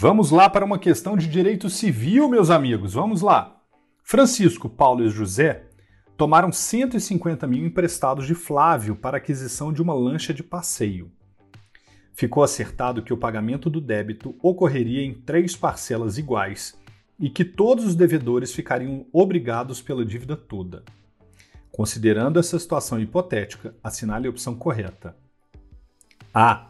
Vamos lá para uma questão de direito civil, meus amigos. Vamos lá. Francisco, Paulo e José tomaram 150 mil emprestados de Flávio para aquisição de uma lancha de passeio. Ficou acertado que o pagamento do débito ocorreria em três parcelas iguais e que todos os devedores ficariam obrigados pela dívida toda. Considerando essa situação hipotética, assinale a opção correta. A.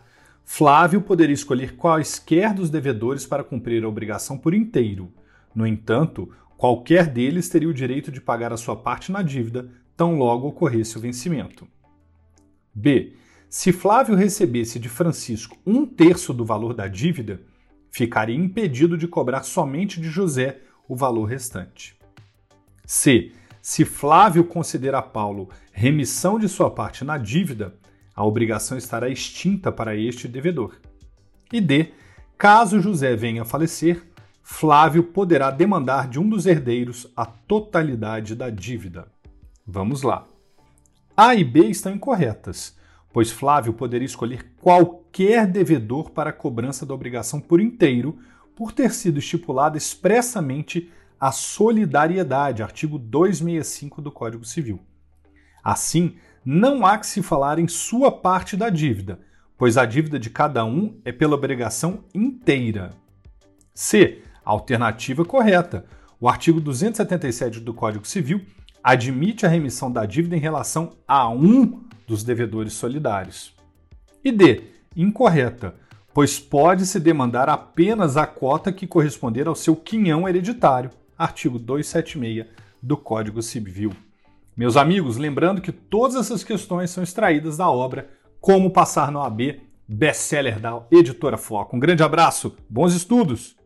Flávio poderia escolher quaisquer dos devedores para cumprir a obrigação por inteiro. No entanto, qualquer deles teria o direito de pagar a sua parte na dívida, tão logo ocorresse o vencimento. B. Se Flávio recebesse de Francisco um terço do valor da dívida, ficaria impedido de cobrar somente de José o valor restante. C. Se Flávio conceder a Paulo remissão de sua parte na dívida, a obrigação estará extinta para este devedor. E D. Caso José venha a falecer, Flávio poderá demandar de um dos herdeiros a totalidade da dívida. Vamos lá. A e B estão incorretas, pois Flávio poderia escolher qualquer devedor para a cobrança da obrigação por inteiro, por ter sido estipulada expressamente a solidariedade, artigo 265 do Código Civil. Assim, não há que se falar em sua parte da dívida, pois a dívida de cada um é pela obrigação inteira. C. Alternativa correta. O artigo 277 do Código Civil admite a remissão da dívida em relação a um dos devedores solidários. E D. Incorreta, pois pode-se demandar apenas a cota que corresponder ao seu quinhão hereditário. Artigo 276 do Código Civil. Meus amigos, lembrando que todas essas questões são extraídas da obra Como Passar no AB, best-seller da editora Foco. Um grande abraço, bons estudos!